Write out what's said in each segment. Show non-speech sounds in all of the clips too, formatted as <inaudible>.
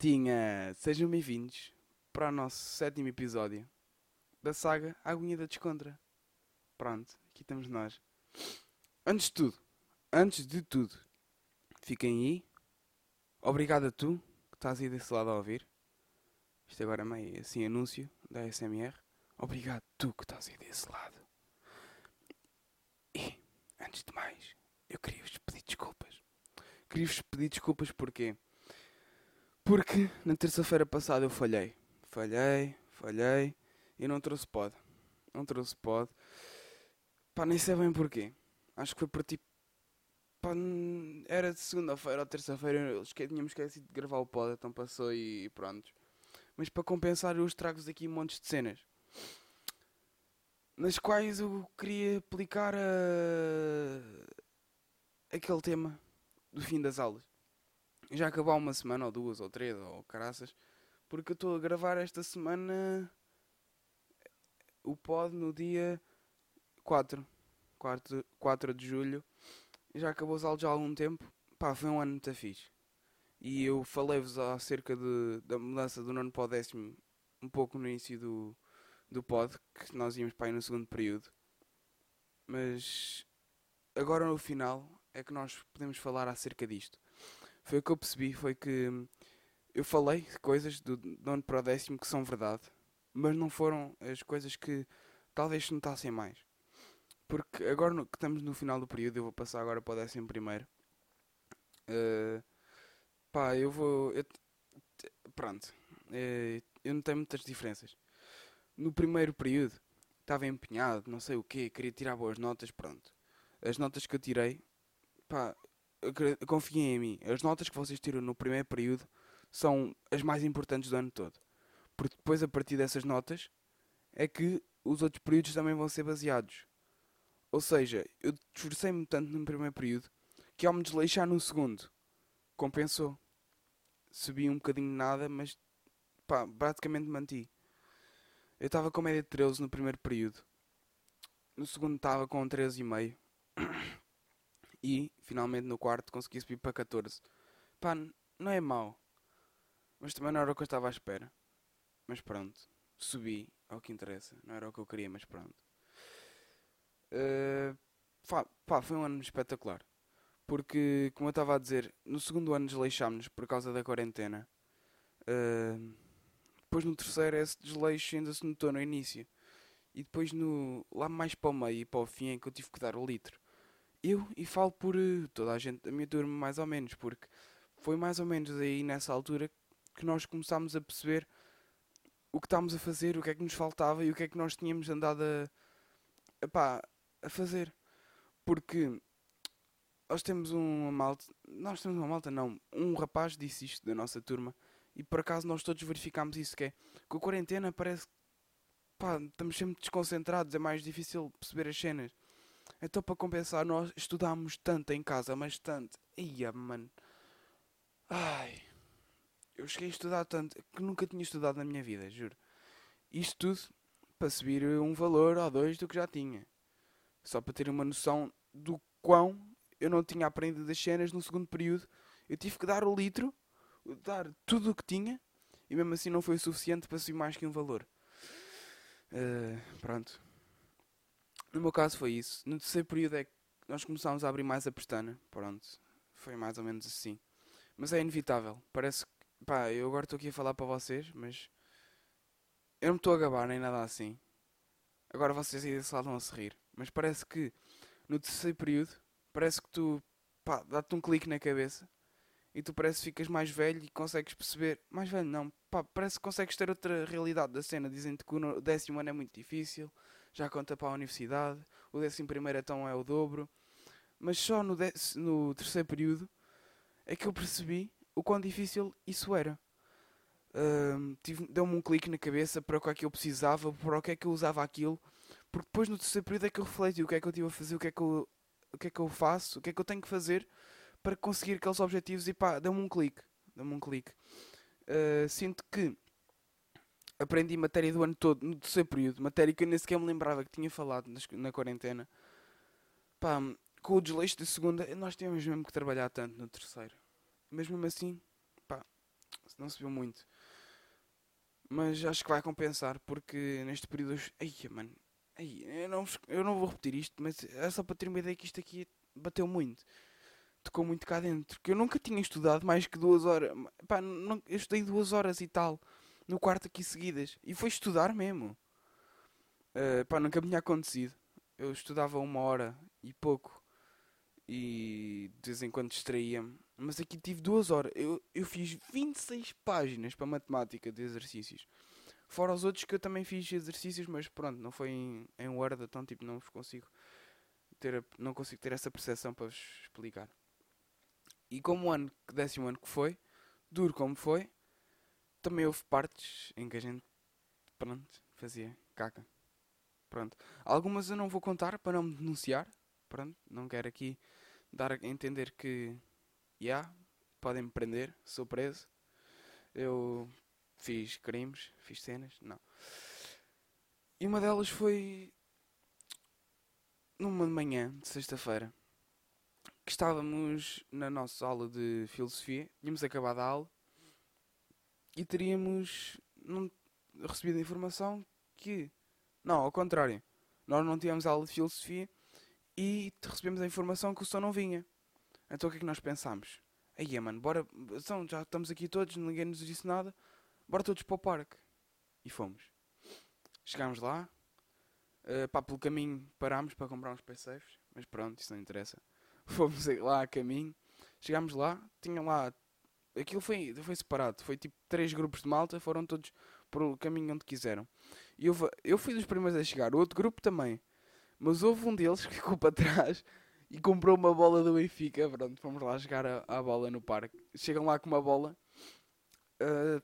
Maltinha! Sejam bem-vindos para o nosso sétimo episódio da saga Aguinha da Descontra. Pronto, aqui estamos nós. Antes de tudo, antes de tudo, fiquem aí. Obrigado a tu que estás aí desse lado a ouvir. Isto agora é meio assim anúncio da SMR. Obrigado tu que estás aí desse lado. E, antes de mais, eu queria-vos pedir desculpas. Queria-vos pedir desculpas porquê? Porque na terça-feira passada eu falhei. Falhei, falhei e não trouxe pod. Não trouxe pod. Pá, nem sei bem porquê. Acho que foi por tipo. Pá, era segunda-feira ou terça-feira. Tínhamos esquecido de gravar o pod, então passou e pronto. Mas para compensar, eu os trago aqui montes de cenas. Nas quais eu queria aplicar a... aquele tema do fim das aulas. Já acabou uma semana, ou duas, ou três, ou caraças. Porque eu estou a gravar esta semana o pod no dia 4. 4, 4 de julho. Já acabou os aulas há algum tempo. Pá, foi um ano muito fixe. E eu falei-vos acerca de, da mudança do nono para o décimo um pouco no início do, do pod, que nós íamos para aí no segundo período. Mas agora no final é que nós podemos falar acerca disto. Foi o que eu percebi, foi que eu falei coisas do nono para o décimo que são verdade, mas não foram as coisas que talvez se notassem mais. Porque agora que estamos no final do período, eu vou passar agora para o décimo primeiro. Eh, pá, eu vou. eu pronto. Eh, eu não tenho muitas diferenças. No primeiro período estava empenhado, não sei o quê, queria tirar boas notas, pronto. As notas que eu tirei, pá, confiem em mim. As notas que vocês tiram no primeiro período são as mais importantes do ano todo. Porque depois, a partir dessas notas, é que os outros períodos também vão ser baseados. Ou seja, eu esforcei-me tanto no primeiro período que ao me desleixar no segundo, compensou. Subi um bocadinho de nada, mas pá, praticamente manti. Eu estava com média de 13 no primeiro período. No segundo estava com 13,5. <coughs> E, finalmente, no quarto consegui subir para 14. Pá, não é mau. Mas também não era o que eu estava à espera. Mas pronto. Subi, é o que interessa. Não era o que eu queria, mas pronto. Eh, pá, foi um ano espetacular. Porque, como eu estava a dizer, no segundo ano desleixámos-nos por causa da quarentena. Eh, depois no terceiro esse desleixo ainda se notou no início. E depois no, lá mais para o meio e para o fim é que eu tive que dar o litro. Eu, e falo por eh, toda a gente da minha turma mais ou menos, porque foi mais ou menos aí nessa altura que nós começámos a perceber o que estávamos a fazer, o que é que nos faltava e o que é que nós tínhamos andado a, a fazer. Porque nós temos uma malta, nós temos uma malta não, um rapaz disse isto da nossa turma e por acaso nós todos verificámos isso que é, com a quarentena parece que estamos sempre desconcentrados, é mais difícil perceber as cenas. Então para compensar nós estudámos tanto em casa, mas tanto. Ia, mano. Ai. Eu cheguei a estudar tanto que nunca tinha estudado na minha vida, juro. Isto tudo para subir um valor ou dois do que já tinha. Só para ter uma noção do quão eu não tinha aprendido as cenas no segundo período. Eu tive que dar o litro, dar tudo o que tinha, e mesmo assim não foi o suficiente para subir mais que um valor. Eh, pronto. No meu caso foi isso. No terceiro período é que nós começámos a abrir mais a pestana. Pronto. Foi mais ou menos assim. Mas é inevitável. Parece que. Pá, eu agora estou aqui a falar para vocês, mas. Eu não estou a gabar nem nada assim. Agora vocês aí desse lado vão a se rir. Mas parece que no terceiro período, parece que tu. Pá, dá-te um clique na cabeça. E tu parece que ficas mais velho e consegues perceber. Mais velho não. Pá, parece que consegues ter outra realidade da cena. Dizem-te que o décimo ano é muito difícil. Já conta para a universidade. O décimo primeiro então é o dobro. Mas só no, dec- no terceiro período é que eu percebi o quão difícil isso era. Tive- Deu-me um clique na cabeça para o que é que eu precisava, para o que é que eu usava aquilo. Porque depois no terceiro período é que eu refleti o que é que eu tive a fazer, o que é que eu, o que é que eu faço, o que é que eu tenho que fazer para conseguir aqueles objetivos e pá, deu-me um clique. Deu-me um clique. Ah, sinto que aprendi matéria do ano todo no terceiro período, matéria que eu nem sequer me lembrava que tinha falado nas- na quarentena. Pá, com o desleixo da segunda, nós tínhamos mesmo que trabalhar tanto no terceiro. Mas mesmo assim, pá, não se viu muito. Mas acho que vai compensar, porque neste período. Ai, mano. Ai, eu, não, eu não vou repetir isto, mas é só para ter uma ideia que isto aqui bateu muito. Tocou muito cá dentro. Que eu nunca tinha estudado mais que duas horas. Pá, não, eu estudei duas horas e tal. No quarto aqui seguidas. E foi estudar mesmo. Uh, pá, nunca me tinha acontecido. Eu estudava uma hora e pouco. E de vez em quando distraía-me. Mas aqui tive duas horas. Eu, eu fiz 26 páginas para matemática de exercícios. Fora os outros que eu também fiz exercícios, mas pronto, não foi em, em Word, então tipo, não vos consigo ter, não consigo ter essa percepção para vos explicar. E como o ano, décimo ano que foi, duro como foi, também houve partes em que a gente, pronto, fazia caca. Pronto. Algumas eu não vou contar para não me denunciar. Pronto, não quero aqui dar a entender que, já, yeah, podem me prender, sou preso. Eu fiz crimes, fiz cenas, não. E uma delas foi numa manhã de sexta-feira que estávamos na nossa aula de filosofia, tínhamos acabado a aula e teríamos não, recebido a informação que não, ao contrário, nós não tínhamos aula de filosofia e recebemos a informação que o som não vinha. Então o que é que nós pensámos? Aí, mano, bora, então, já estamos aqui todos, ninguém nos disse nada, bora todos para o parque. E fomos. Chegámos lá, uh, pá, pelo caminho parámos para comprar uns PCs, mas pronto, isso não interessa. <laughs> Fomos lá a caminho, chegámos lá, tinha lá, aquilo foi, foi separado, foi tipo três grupos de malta, foram todos para o caminho onde quiseram. E eu, eu fui dos primeiros a chegar, o outro grupo também. Mas houve um deles que ficou <laughs> para trás e comprou uma bola do Benfica. Pronto, fomos lá jogar a, a bola no parque. Chegam lá com uma bola. Uh,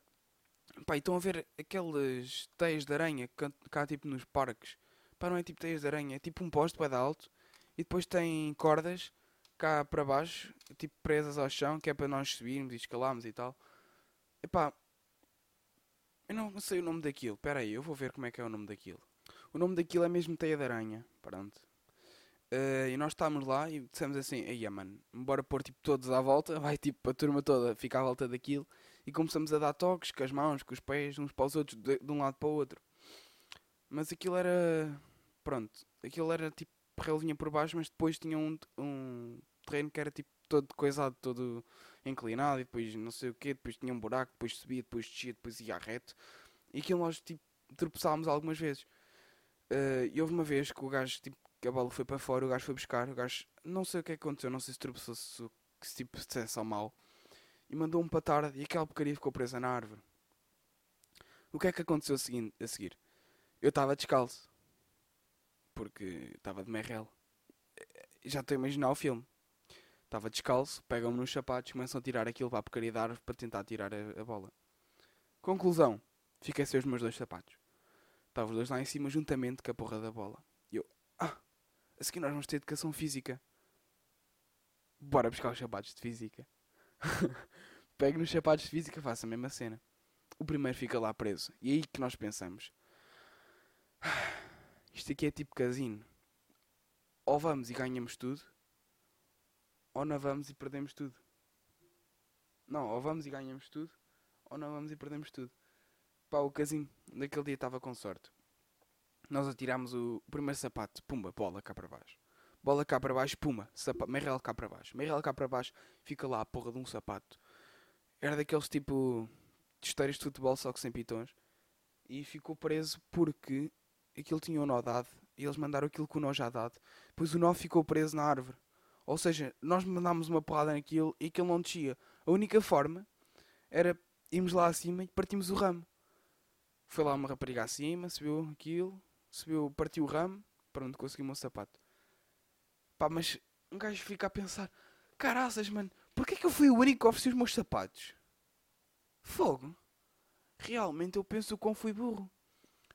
Pá, estão a ver aquelas teias de aranha que cá tipo nos parques. Pá, não é tipo teias de aranha, é tipo um poste para alto e depois tem cordas cá para baixo, tipo presas ao chão, que é para nós subirmos e escalarmos e tal. E pá, eu não sei o nome daquilo. Espera aí, eu vou ver como é que é o nome daquilo. O nome daquilo é mesmo teia de aranha. Pronto. Uh, e nós estávamos lá e dissemos assim: Aí, mano, bora pôr tipo todos à volta. <laughs> Vai tipo a turma toda ficar à volta daquilo e começamos a dar toques com as mãos, com os pés, uns para os outros, de, de um lado para o outro. Mas aquilo era. Pronto, aquilo era tipo relinha por baixo, mas depois tinha um, um terreno que era tipo todo coisado, todo inclinado, e depois não sei o que, depois tinha um buraco, depois subia, depois descia, depois ia reto. E aquilo nós tipo tropeçámos algumas vezes. Uh, e houve uma vez que o gajo, tipo, que a bola foi para fora, o gajo foi buscar, o gajo, não sei o que aconteceu, não sei se tropeçou, se, se tipo, é só mal e mandou-me para tarde e aquela porcaria ficou presa na árvore. O que é que aconteceu a seguir? Eu estava descalço. Porque estava de merrel. Já estou a imaginar o filme. Estava descalço, pegam-me nos sapatos, começam a tirar aquilo para a porcaria da árvore para tentar tirar a, a bola. Conclusão. Fiquei sem os meus dois sapatos. Estavam os dois lá em cima juntamente com a porra da bola. E eu, ah, a seguir nós vamos ter educação física. Bora buscar os sapatos de física. <laughs> Pego nos sapatos de física, faço a mesma cena. O primeiro fica lá preso. E é aí que nós pensamos: isto aqui é tipo casino. Ou vamos e ganhamos tudo, ou não vamos e perdemos tudo. Não, ou vamos e ganhamos tudo, ou não vamos e perdemos tudo. Pá, o casino daquele dia estava com sorte. Nós atirámos o, primeiro sapato, pumba, bola cá para baixo bola cá para baixo, puma, sapato, meirel cá para baixo, meirel cá para baixo, fica lá a porra de um sapato. Era daqueles tipo de esteiras de futebol, só que sem pitões. E ficou preso porque aquilo tinha um nó dado e eles mandaram aquilo com o nó já dado. Depois o nó ficou preso na árvore. Ou seja, nós mandámos uma porrada naquilo e aquilo não descia. A única forma era irmos lá acima e partimos o ramo. Foi lá uma rapariga acima, subiu aquilo, subiu, partiu o ramo, pronto, o sapato. Pá, mas um gajo fica a pensar: caraças, mano, porquê que eu fui o único que ofereci os meus sapatos? Fogo. Realmente eu penso como fui burro.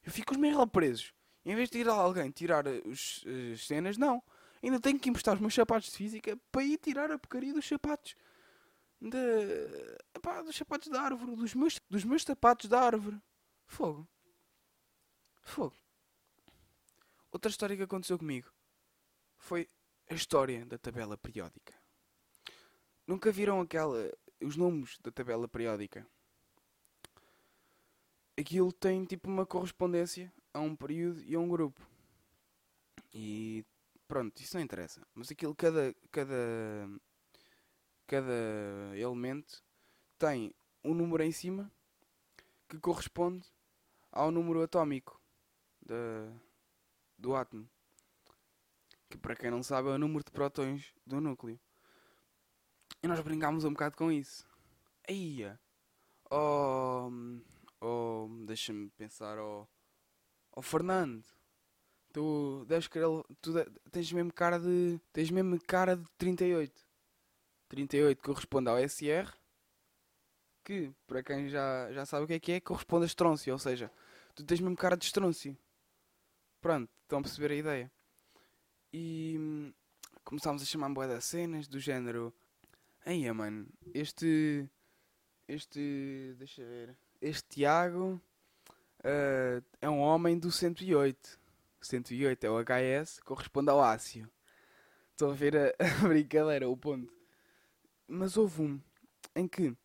Eu fico os meus presos. Em vez de ir a alguém tirar os, as cenas, não. Ainda tenho que emprestar os meus sapatos de física para ir tirar a porcaria dos sapatos. De, epá, dos sapatos da árvore. Dos meus, dos meus sapatos da árvore. Fogo. Fogo. Outra história que aconteceu comigo foi a história da tabela periódica. Nunca viram aquela os números da tabela periódica? aquilo tem tipo uma correspondência a um período e a um grupo. E pronto, isso não interessa. Mas aquilo, cada, cada, cada elemento tem um número em cima que corresponde ao número atómico do átomo. Que para quem não sabe é o número de prótons do núcleo. E nós brincámos um bocado com isso. Aí, oh, oh deixa-me pensar, oh, oh Fernando, tu deves querer, tu tens mesmo cara de, tens mesmo cara de 38. 38 corresponde ao SR, que, para quem já, já sabe o que é que é, corresponde a estrôncio, ou seja, tu tens mesmo cara de estrôncio. Pronto, estão a perceber a ideia. E começámos a chamar boa das cenas, do género. Aí, mano, este. Este. Deixa ver. Este Tiago. Uh, é um homem do 108. 108 é o HS, corresponde ao ácio. Estou a ver a, <laughs> a brincadeira, o ponto. Mas houve um em que.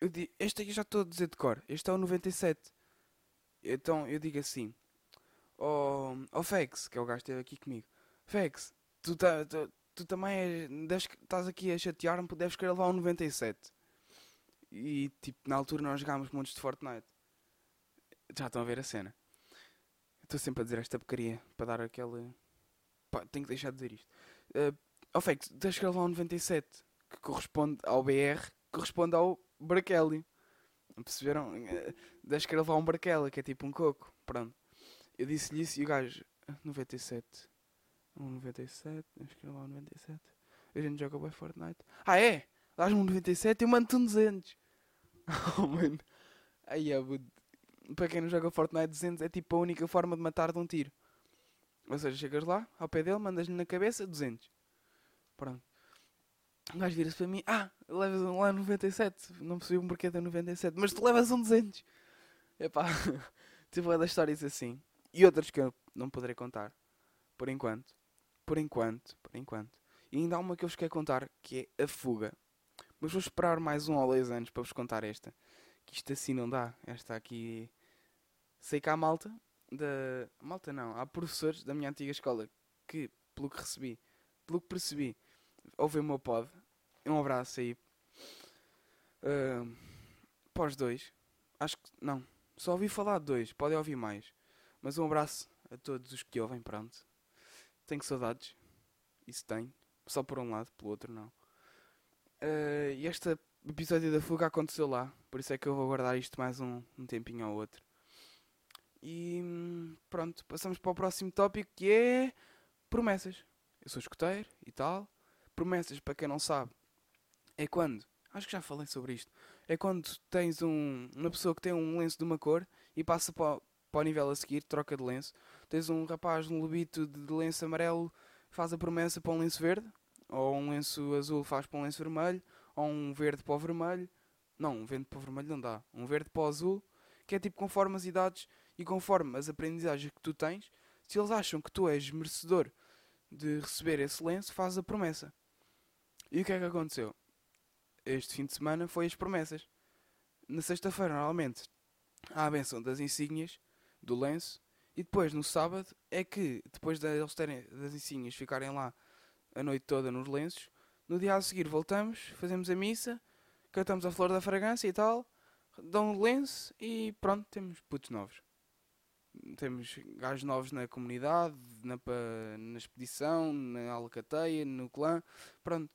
Eu digo, este aqui já estou a dizer de cor. Este é o 97. Então eu digo assim: Ó oh, oh Fex, que é o gajo que esteve aqui comigo. Fex, tu, tá, tu, tu também estás aqui a chatear-me deves querer levar um 97. E tipo, na altura nós jogámos montes de Fortnite. Já estão a ver a cena. Estou sempre a dizer esta porcaria para dar aquele. Pá, tenho que deixar de dizer isto. Uh, oh Fex, deves querer levar um 97 que corresponde ao BR, corresponde ao Braquelli. Perceberam? Uh, deves querer levar um Braquelli, que é tipo um coco. Pronto. Eu disse-lhe isso e o gajo, 97. Um 97, acho que era lá um 97. A gente joga bem Fortnite. Ah é? Dás-me um 97 e eu mando-te um 200. <laughs> Oh mano. Aí é, para quem não joga Fortnite 200 é tipo a única forma de matar de um tiro. Ou seja, chegas lá, ao pé dele, mandas-lhe na cabeça 200. Pronto. O gajo vira-se para mim, ah, levas um lá 97. Não percebi um porquê da 97, mas tu levas um 200. Epá, <laughs> tipo é das histórias assim e outras que eu não poderei contar por enquanto. Por enquanto, por enquanto. E ainda há uma que eu vos quero contar que é a fuga. Mas vou esperar mais um ou dois anos para vos contar esta. Que isto assim não dá. Esta aqui. Sei que há malta. Da... Malta não. Há professores da minha antiga escola que, pelo que recebi, pelo que percebi, ouvem o meu pod. Um abraço aí. Uh, para os dois. Acho que. Não. Só ouvi falar de dois. Podem ouvir mais. Mas um abraço a todos os que ouvem, pronto. Tenho saudades. Isso tenho. Só por um lado, pelo outro não. Uh, e este episódio da fuga aconteceu lá. Por isso é que eu vou guardar isto mais um, um tempinho ao outro. E pronto, passamos para o próximo tópico que é promessas. Eu sou escoteiro e tal. Promessas, para quem não sabe, é quando. Acho que já falei sobre isto. É quando tens um, uma pessoa que tem um lenço de uma cor e passa para, para o nível a seguir, troca de lenço. Tens um rapaz num lobito de lenço amarelo, faz a promessa para um lenço verde, ou um lenço azul faz para um lenço vermelho, ou um verde para o vermelho. Não, um verde para o vermelho não dá. Um verde para o azul, que é tipo conforme as idades e conforme as aprendizagens que tu tens, se eles acham que tu és merecedor de receber esse lenço, faz a promessa. E o que é que aconteceu? Este fim de semana foi as promessas. Na sexta-feira, normalmente, há a benção das insígnias do lenço. E depois, no sábado, é que, depois de eles terem das insígnias ficarem lá a noite toda nos lenços, no dia a seguir voltamos, fazemos a missa, cantamos a flor da fragrância e tal, dão um lenço e pronto, temos putos novos. Temos gajos novos na comunidade, na, na expedição, na alcateia, no clã, pronto.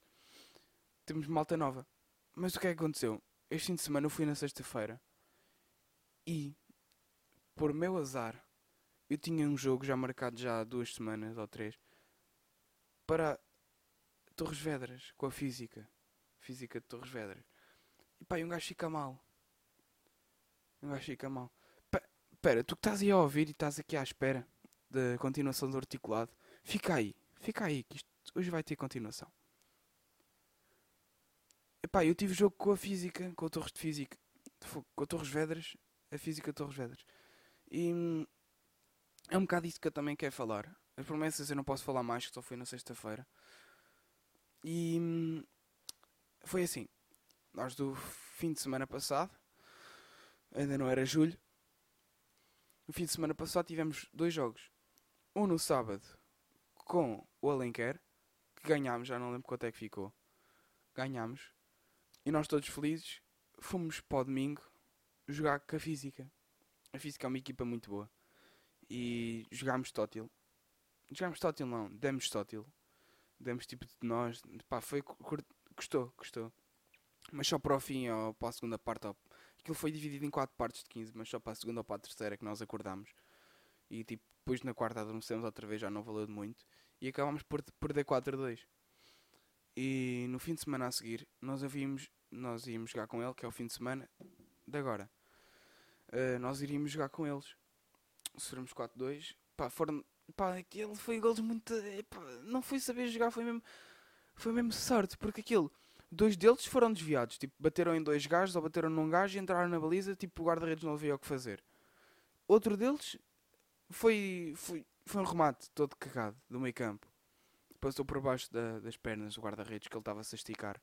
Temos malta nova. Mas o que é que aconteceu? Este fim de semana eu fui na sexta-feira e por meu azar, eu tinha um jogo já marcado já há duas semanas ou três para Torres Vedras com a física. Física de Torres Vedras. E pá, um gajo fica mal. Um gajo fica mal. Espera, tu que estás aí a ouvir e estás aqui à espera da continuação do articulado, fica aí, fica aí, que isto hoje vai ter continuação. Epá, eu tive jogo com a física, com a Torres de Física, com a Torres Vedras, a física Torres Vedras. E hum, é um bocado isso que eu também quero falar. As promessas eu não posso falar mais, que só foi na sexta-feira. E hum, foi assim. Nós do fim de semana passado, ainda não era julho, No fim de semana passado tivemos dois jogos. Um no sábado com o Alenquer, que ganhámos, já não lembro quanto é que ficou. Ganhámos. E nós todos felizes fomos para o domingo jogar com a Física. A Física é uma equipa muito boa. E jogámos Tótil. Jogámos Tótil não, demos Tótil. Demos tipo de nós. Pá, foi. Gostou, gostou. Mas só para o fim ou para a segunda parte. Ou... Aquilo foi dividido em 4 partes de 15, mas só para a segunda ou para a terceira que nós acordámos. E tipo, depois na quarta adormecemos outra vez, já não valeu de muito. E acabámos por perder 4-2. E no fim de semana a seguir, nós havíamos, nós íamos jogar com ele, que é o fim de semana de agora. Uh, nós iríamos jogar com eles. Sofremos 4-2. Pá, foram. Pá, aquele foi gols muito. Pá, não foi saber jogar, foi mesmo. Foi mesmo sorte, porque aquilo dois deles foram desviados. Tipo, bateram em dois gajos ou bateram num gajo e entraram na baliza. Tipo, o guarda-redes não havia o que fazer. Outro deles foi, foi, foi um remate todo cagado do meio campo. Passou por baixo da, das pernas do guarda-redes que ele estava a se esticar.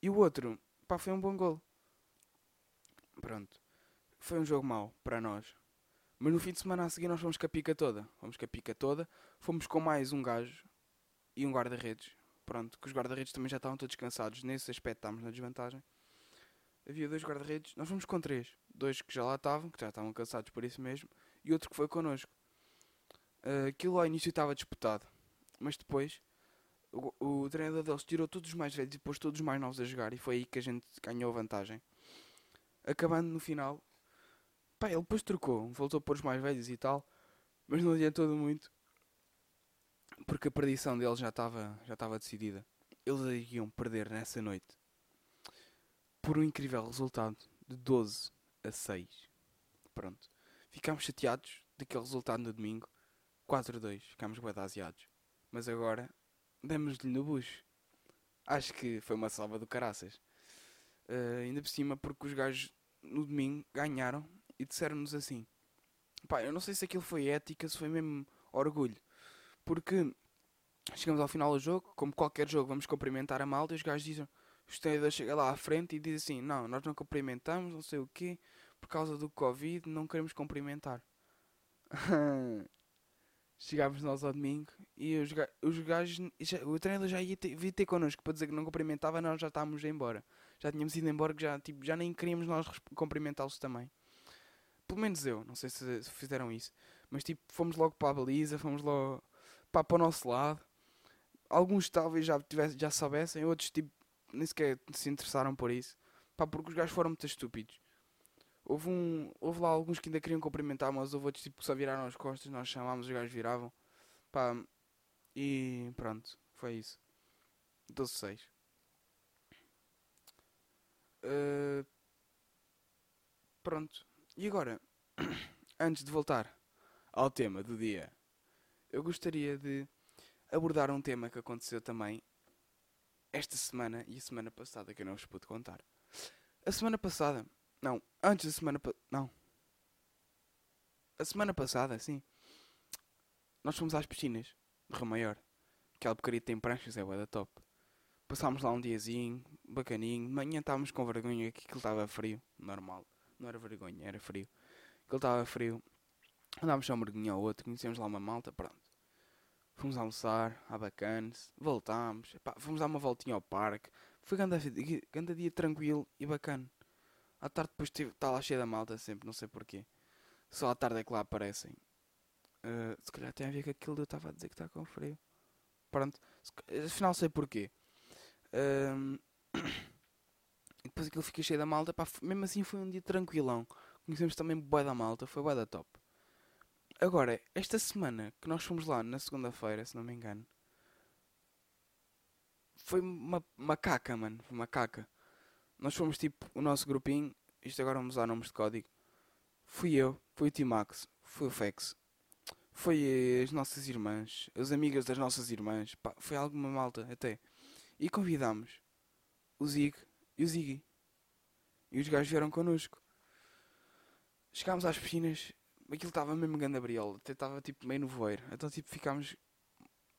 E o outro, pá, foi um bom gol. Pronto. Foi um jogo mau para nós. Mas no fim de semana a seguir nós fomos com a pica toda. Fomos com a pica toda. Fomos com mais um gajo e um guarda-redes pronto, que os guarda-redes também já estavam todos cansados. Nesse aspecto estávamos na desvantagem. Havia dois guarda-redes, nós fomos com três. Dois que já lá estavam, que já estavam cansados por isso mesmo, e outro que foi connosco. Uh, aquilo ao início estava disputado, mas depois o, o treinador deles tirou todos os mais velhos e pôs todos os mais novos a jogar, e foi aí que a gente ganhou vantagem. Acabando no final, pá, ele depois trocou, voltou a pôr os mais velhos e tal, mas não adiantou muito porque a perdição deles já estava já estava decidida. Eles iam perder nessa noite por um incrível resultado de 12 a 6. Pronto. Ficámos chateados daquele resultado no domingo. 4 a 2. Ficámos guardaseados. Mas agora demos-lhe no bucho. Acho que foi uma salva do caraças. Uh, ainda por cima porque os gajos no domingo ganharam e disseram-nos assim. Pá, eu não sei se aquilo foi ética, se foi mesmo orgulho. Porque chegamos ao final do jogo, como qualquer jogo, vamos cumprimentar a malta e os gajos dizem, o treinador chega lá à frente e diz assim, não, nós não cumprimentamos, não sei o quê, por causa do Covid, não queremos cumprimentar. <laughs> Chegámos nós ao domingo e os, os gajos, já, o treinador já ia ter, vir ter connosco para dizer que não cumprimentava, nós já estávamos embora. Já tínhamos ido embora, que já, tipo, já nem queríamos nós cumprimentá-los também. Pelo menos eu, não sei se, se fizeram isso. Mas tipo, fomos logo para a baliza, fomos logo pá, para o nosso lado. Alguns talvez já, tivesse, já soubessem, outros tipo, nem sequer se interessaram por isso. Pá, porque os gajos foram muito estúpidos. Houve, um, houve lá alguns que ainda queriam cumprimentar, mas houve outros tipo, que só viraram as costas, nós chamámos, os gajos viravam. Pá, e pronto, foi isso. 12-6. Uh, pronto. E agora, <clears throat> antes de voltar ao tema do dia eu gostaria de abordar um tema que aconteceu também esta semana e a semana passada que eu não vos pude contar. A semana passada, não, antes da semana não. A semana passada, sim. Nós fomos às piscinas de Rio Maior. Aquela porcaria tem pranchas, é da top. Passámos lá um diazinho, bacaninho. De manhã estávamos com vergonha que aquilo estava frio. Normal. Não era vergonha, era frio. Aquilo estava frio. Andámos só um mergulhinho ao outro, conhecemos lá uma malta, pronto. Fomos almoçar, à bacanas, voltámos, epá, fomos dar uma voltinha ao parque. Foi grande dia tranquilo e bacana. À tarde depois está lá cheia da malta sempre, não sei porquê. Só à tarde é que lá aparecem. Uh, se calhar tem a ver com aquilo que eu estava a dizer que está com frio. Pronto, afinal sei porquê. Uh, <coughs> depois aquilo fica cheio da malta. Pá, mesmo assim foi um dia tranquilão. Conhecemos também boa da malta, foi boa da top. Agora, esta semana que nós fomos lá na segunda-feira, se não me engano, foi uma, uma caca, mano. Uma caca. Nós fomos tipo o nosso grupinho. Isto agora vamos usar nomes de código. Fui eu, fui o Timax, fui o Fex, foi as nossas irmãs, as amigas das nossas irmãs. Pá, foi alguma malta até. E convidámos o Zig e o Ziggy. E os gajos vieram connosco. Chegámos às piscinas aquilo estava mesmo grande abriol, até estava tipo meio no voeiro. Então tipo ficámos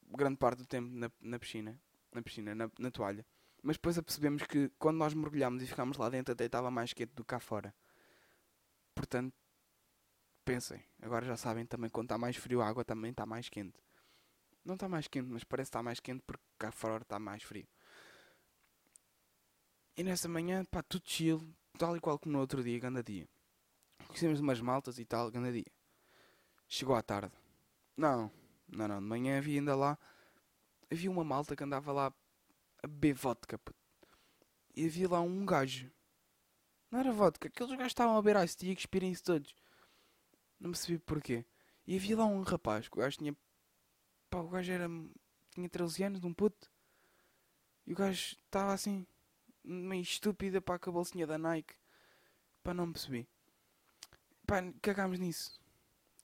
grande parte do tempo na, na piscina, na piscina, na, na toalha. Mas depois apercebemos que quando nós mergulhámos e ficámos lá dentro até estava mais quente do que cá fora. Portanto, pensem, agora já sabem também quando está mais frio a água também está mais quente. Não está mais quente, mas parece que está mais quente porque cá fora está mais frio. E nessa manhã, pá, tudo chill, tal e qual como no outro dia, ganda dia. Conhecemos umas maltas e tal, ganda dia. Chegou à tarde. Não, não, não, de manhã havia ainda lá. Havia uma malta que andava lá a beber vodka, puto. E havia lá um gajo. Não era vodka, aqueles gajos estavam a beber ice tea e que expirem-se todos. Não percebi porquê. E havia lá um rapaz, que o gajo tinha. Pá, o gajo era. tinha 13 anos, de um puto. E o gajo estava assim, meio estúpida, com a bolsinha da Nike. Pá, não percebi. Pá, cagámos nisso.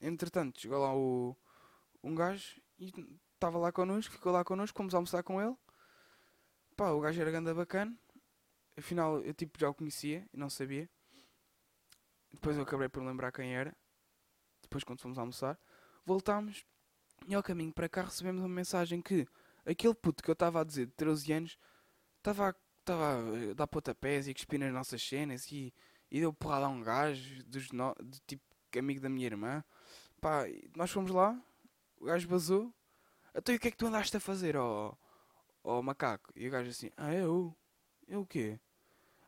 Entretanto, chegou lá o. um gajo e estava lá connosco, ficou lá connosco, fomos almoçar com ele. Pá, o gajo era ganda bacana. Afinal, eu tipo já o conhecia e não sabia. Depois eu acabei por lembrar quem era. Depois quando fomos almoçar. Voltámos e ao caminho para cá recebemos uma mensagem que aquele puto que eu estava a dizer de 13 anos estava a, a dar pontapés e cuspir nas nossas cenas e, e deu porrada a um gajo dos no, de tipo amigo da minha irmã. Pá, nós fomos lá, o gajo vazou. Então e o que é que tu andaste a fazer, ó, ó macaco? E o gajo assim, ah eu? Eu o quê?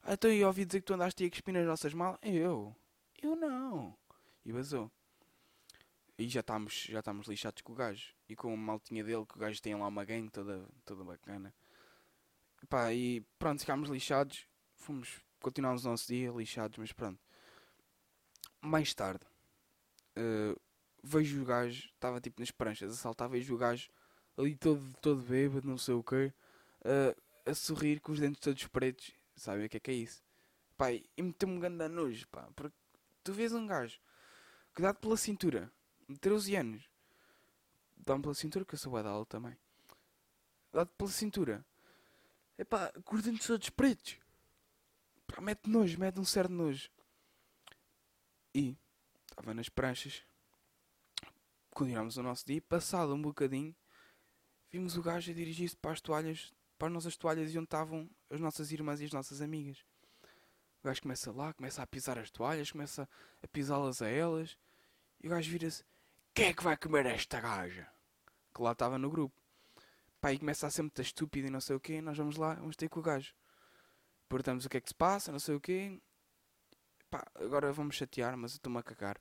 Ah, então eu ouvi dizer que tu andaste a cuspir nas nossas malas? Eu? Eu não. E vazou. E já estamos, já estamos lixados com o gajo. E com a maltinha dele, que o gajo tem lá uma gangue toda, toda bacana. Pá, e pronto, ficámos lixados. Fomos, continuámos o nosso dia lixados, mas pronto. Mais tarde, uh, vejo o gajo, estava tipo nas pranchas, a saltar, vejo o gajo ali todo, todo bêbado, não sei o quê, uh, a sorrir com os dentes todos pretos. Sabe o que é que é isso? Pá, e meteu-me um grande nojo, pá, porque tu vês um gajo dá-te pela cintura, de 13 anos, dá-me pela cintura, que eu sou badalo também, dá-te pela cintura, é pá, com os dentes todos pretos, pá, mete nojo, mete um certo nojo. E estava nas pranchas, continuámos o nosso dia, passado um bocadinho, vimos o gajo a dirigir-se para as toalhas, para as nossas toalhas e onde estavam as nossas irmãs e as nossas amigas. O gajo começa lá, começa a pisar as toalhas, começa a pisá-las a elas, e o gajo vira-se: Quem é que vai comer esta gaja? Que lá estava no grupo. Pá, e começa a ser muito estúpido e não sei o quê, nós vamos lá, vamos ter com o gajo. Perguntamos o que é que se passa, não sei o quê. Pá, agora vamos chatear, mas eu estou-me a cagar.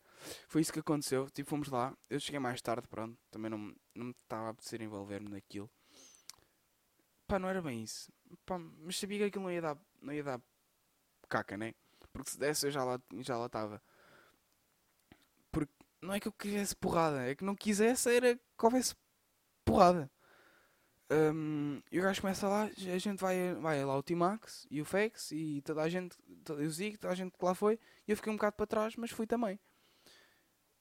Foi isso que aconteceu, tipo, fomos lá. Eu cheguei mais tarde, pronto, também não, não me estava a apetecer envolver-me naquilo. Pá, não era bem isso. Pá, mas sabia que aquilo não ia dar, não ia dar caca, né? Porque se desse eu já lá já lá estava. Porque não é que eu quisesse porrada, é que não quisesse era que houvesse porrada. Um, e o gajo começa lá, a gente vai, vai lá o T-Max e o Fex e toda a gente, todo, o Zig, toda a gente que lá foi, e eu fiquei um bocado para trás, mas fui também.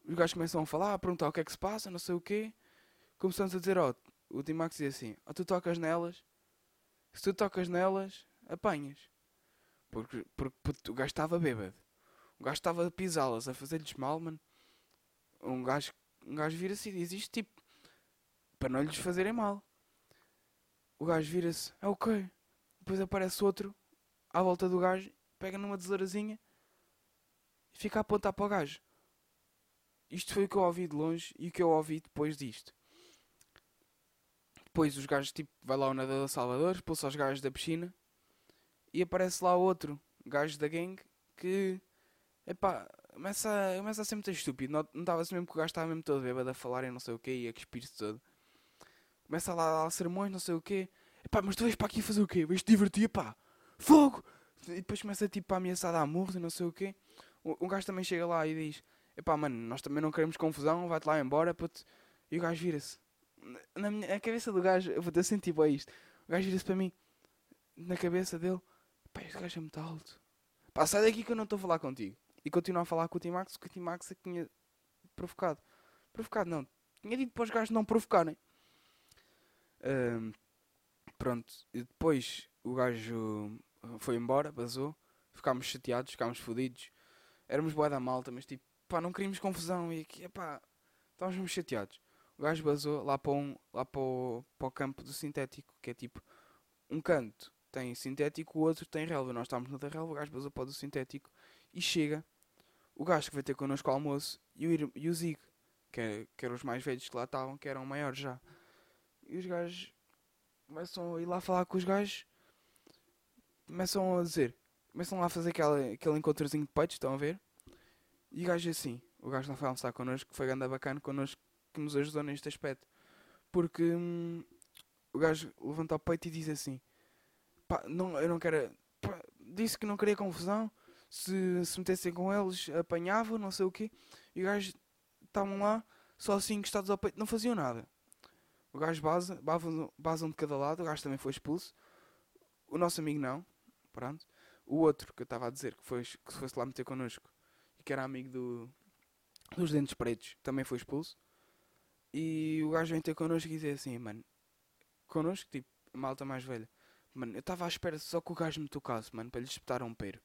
Os gajos começam a falar, a perguntar o que é que se passa, não sei o quê. Começamos a dizer, ó, oh, o T-Max diz assim, ó, oh, tu tocas nelas, se tu tocas nelas, apanhas. Porque, porque, porque o gajo estava bêbado. O gajo estava a pisá-las, a fazer-lhes mal, mano. Um gajo, um gajo vira-se e diz isto tipo, para não lhes fazerem mal. O gajo vira-se, é o quê? Depois aparece outro à volta do gajo, pega numa tesourazinha e fica a apontar para o gajo. Isto foi o que eu ouvi de longe e o que eu ouvi depois disto. Depois os gajos, tipo, vai lá o nadador Salvador, expulsa os gajos da piscina e aparece lá outro gajo da gangue que, epá, começa a, começa a ser muito estúpido. Não estava-se mesmo que o gajo estava mesmo todo bêbado a falar e não sei o que e a cuspir-se todo. Começa lá a sermões, não sei o quê. Epá, mas tu vais para aqui fazer o quê? Vais-te divertir, pá. Fogo! E depois começa tipo a ameaçar dar murros e não sei o quê. O, gajo também chega lá e diz: Epá, mano, nós também não queremos confusão, vai-te lá embora, puto. E o gajo vira-se. Na, minha, na cabeça do gajo, eu vou ter sentir bem isto. O gajo vira-se para mim, na cabeça dele: Pá, este gajo é muito alto. Pá, sai daqui que eu não estou a falar contigo. E continua a falar com o T-Max, que o T-Max é que tinha provocado. Provocado não. Tinha dito para os gajos não provocarem. Um, pronto, e depois o gajo foi embora, vazou. Ficámos chateados, ficámos fodidos. Éramos boa da malta, mas tipo, pá, não queríamos confusão e aqui, pá, estávamos chateados. O gajo vazou lá para, um, lá para, o, para o campo do sintético, que é tipo, um canto tem sintético, o outro tem relva. Nós estávamos na relva, o gajo vazou para o do sintético e chega. o gajo que vai ter connosco ao almoço e o, e o Zig, que, é- que eram os mais velhos que lá estavam, que eram maiores já. E os gajos começam a ir lá falar com os gajos, começam a dizer, começam lá a fazer aquela, aquele encontrozinho de peitos, estão a ver? E o gajo assim, o gajo não foi almoçar connosco, foi ganda bacana connosco, que nos ajudou neste aspecto. Porque hum, o gajo levanta o peito e diz assim: pá, não, eu não quero. pá, disse que não queria confusão, se se metessem com eles apanhavam, não sei o quê. E o gajo estavam lá, só assim encostados ao peito, não faziam nada. O gajo baza, basam, basam de cada lado, o gajo também foi expulso. O nosso amigo não, pronto. O outro que eu estava a dizer que, foi, que se fosse lá meter connosco e que era amigo do, dos dentes pretos, também foi expulso. E o gajo vem ter connosco e dizer assim, mano, connosco, tipo, malta mais velha. Mano, eu estava à espera só que o gajo me tocasse, mano, para lhe espetar um peiro.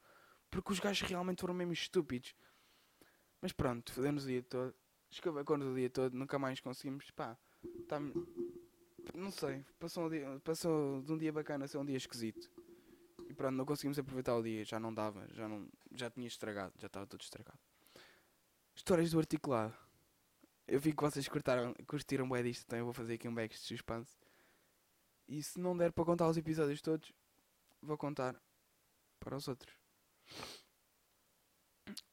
Porque os gajos realmente foram mesmo estúpidos. Mas pronto, fodemos o dia todo. Escavacamos o dia todo, nunca mais conseguimos, pá. Tá não sei, passou, um dia, passou de um dia bacana a ser um dia esquisito. E pronto, não conseguimos aproveitar o dia, já não dava, já, não, já tinha estragado, já estava tudo estragado. Histórias do articulado. Eu vi que vocês curtaram, curtiram bem disto, então eu vou fazer aqui um back de suspense. E se não der para contar os episódios todos, vou contar para os outros.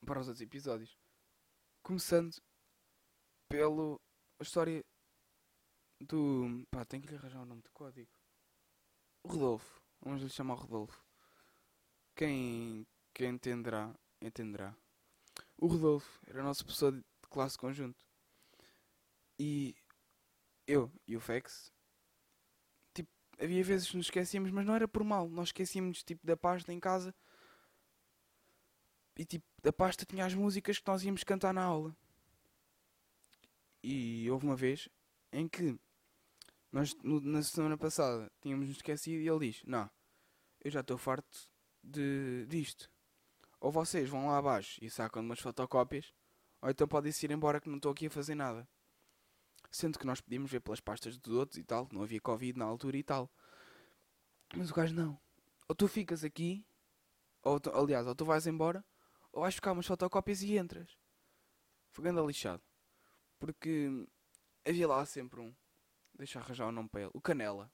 Para os outros episódios. Começando pelo a história do. Pá, tenho que lhe arranjar o nome de código. Rodolfo. Vamos lhe chamar Rodolfo. Quem, quem entenderá, entenderá. O Rodolfo era o nosso professor de classe conjunto. E eu e o Fex, tipo, havia vezes que nos esquecíamos, mas não era por mal. Nós esquecíamos, tipo, da pasta em casa. E, tipo, a pasta tinha as músicas que nós íamos cantar na aula. E houve uma vez em que nós, no- na semana passada, tínhamos nos esquecido e ele diz: Não, eu já estou farto de, disto. Ou vocês vão lá abaixo e sacam umas fotocópias, ou então podem-se ir embora que não estou aqui a fazer nada. Sendo que nós podíamos ver pelas pastas dos outros e tal, não havia Covid na altura e tal. Mas o gajo não. Ou tu ficas aqui, ou tu- aliás, ou tu vais embora, ou vais ficar umas fotocópias e entras. Foi grande lixado. Porque havia lá sempre um. Deixa arranjar o nome para ele. O Canela.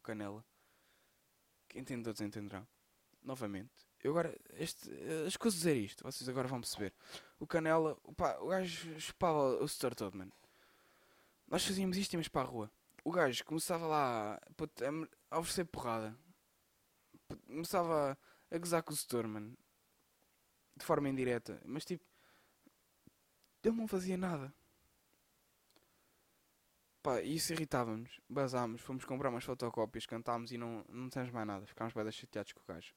O Canela. Quem entende todos entenderão. Novamente. Eu agora. Este, eh, escuso dizer isto. Vocês agora vão perceber. O Canela. O gajo chupava o setor todo, mano. Nós fazíamos isto e íamos para a rua. O gajo começava lá a, a oferecer porrada. Começava a gozar com o setor, mano. De forma indireta. Mas tipo. Ele não fazia nada. Pá, isso irritava-nos. Basámos, fomos comprar umas fotocópias, cantámos e não, não temos mais nada. Ficámos bem chateados com o gajo.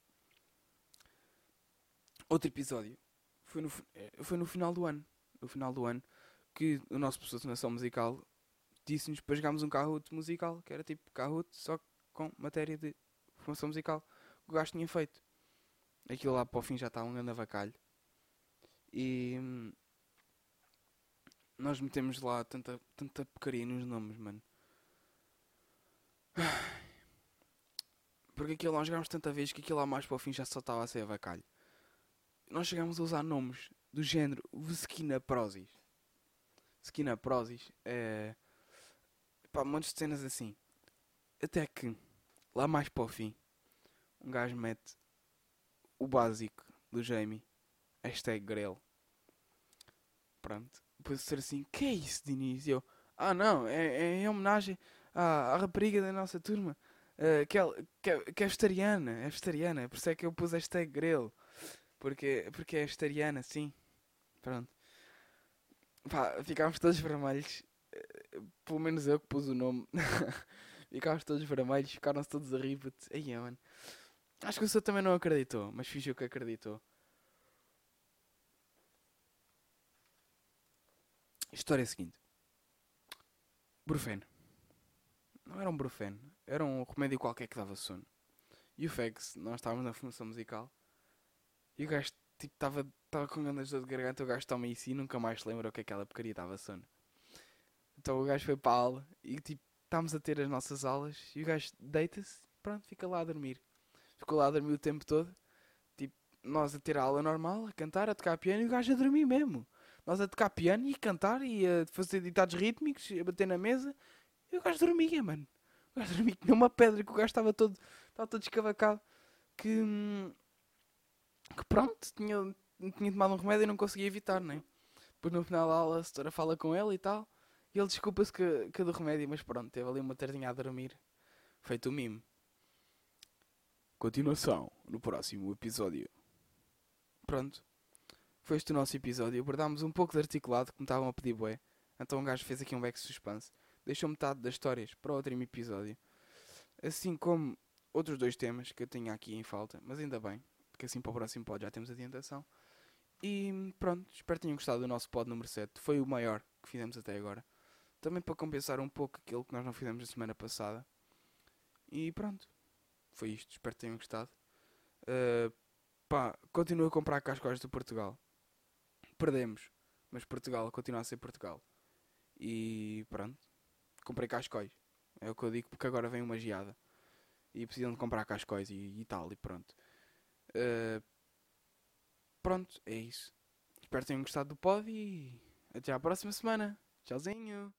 Outro episódio. Foi no, eh, foi no final do ano. No final do ano. Que o nosso professor de nação musical disse-nos para jogarmos um carrote musical. Que era tipo carrote, só com matéria de formação musical. Que o gajo tinha feito. Aquilo lá para o fim já estava um grande avacalho. E... nós metemos lá tanta, tanta porcaria nos nomes, mano. <sighs> Porque aquilo nós jogámos tanta vez que aquilo lá mais para o fim já só estava a ser avacalho. Nós chegámos a usar nomes do género Vesquina Prosis. Vesquina Prosis é. Pá, montes de cenas assim. Até que, lá mais para o fim, um gajo mete o básico do Jamie. Hashtag Grell. Pronto. Ser assim, que é isso, Diniz? E eu, ah não, é, é em homenagem à, à rapariga da nossa turma. eh, que, que, é- que é vegetariana, é vegetariana, por isso é que eu pus hashtag grelo. Porque, porque é vegetariana, sim. Pronto. Pá, ficámos todos vermelhos. eh, Pelo menos eu que pus o nome. <laughs> ficámos todos vermelhos, ficaram-se todos a rir. putz. Aí, mano. Acho que o senhor também não acreditou, mas fingiu que acreditou. História seguinte. Brufeno. Não era um brufeno. Era um remédio qualquer que dava sono. E o Fex, nós estávamos na formação musical. E o gajo, tipo, estava tava com grandes dor de garganta. O gajo toma isso e nunca mais se lembra o que aquela porcaria dava sono. Então o gajo foi para a aula e, tipo, estávamos a ter as nossas aulas. E o gajo deita-se, pronto, fica lá a dormir. Ficou lá a dormir o tempo todo. Tipo, nós a ter a aula normal, a cantar, a tocar piano e o gajo a dormir mesmo. Nós a tocar piano e a cantar e a fazer ditados rítmicos, a bater na mesa e o gajo dormia, mano. O gajo dormia que nem uma pedra, que o gajo estava todo, estava todo escavacado. Que, hum, que pronto, tinha, tinha tomado um remédio e não conseguia evitar, né? Depois no final da aula a setora fala com ele e tal. E ele desculpa-se que, que do remédio, mas pronto, teve ali uma tardinha a dormir. Feito o mimo. Continuação no próximo episódio. Pronto. Foi este o nosso episódio. Abordámos um pouco de articulado, que me estavam a pedir bué. Então o gajo fez aqui um back suspense. Deixou metade das histórias para outro episódio. Assim como outros dois temas que eu tinha aqui em falta. Mas ainda bem, porque assim para o próximo pod já temos adiantação. E pronto, espero que tenham gostado do nosso pod número 7. Foi o maior que fizemos até agora. Também para compensar um pouco aquilo que nós não fizemos na semana passada. E pronto. Foi isto. Espero que tenham gostado. Uh, pá, continuo a comprar cascóis do Portugal. Perdemos. Mas Portugal continua a ser Portugal. E pronto. Comprei cascóis. É o que eu digo porque agora vem uma geada. E precisam de comprar cascóis e, e tal. E pronto. Uh, pronto, é isso. Espero que tenham gostado do pod e até à próxima semana. Tchauzinho.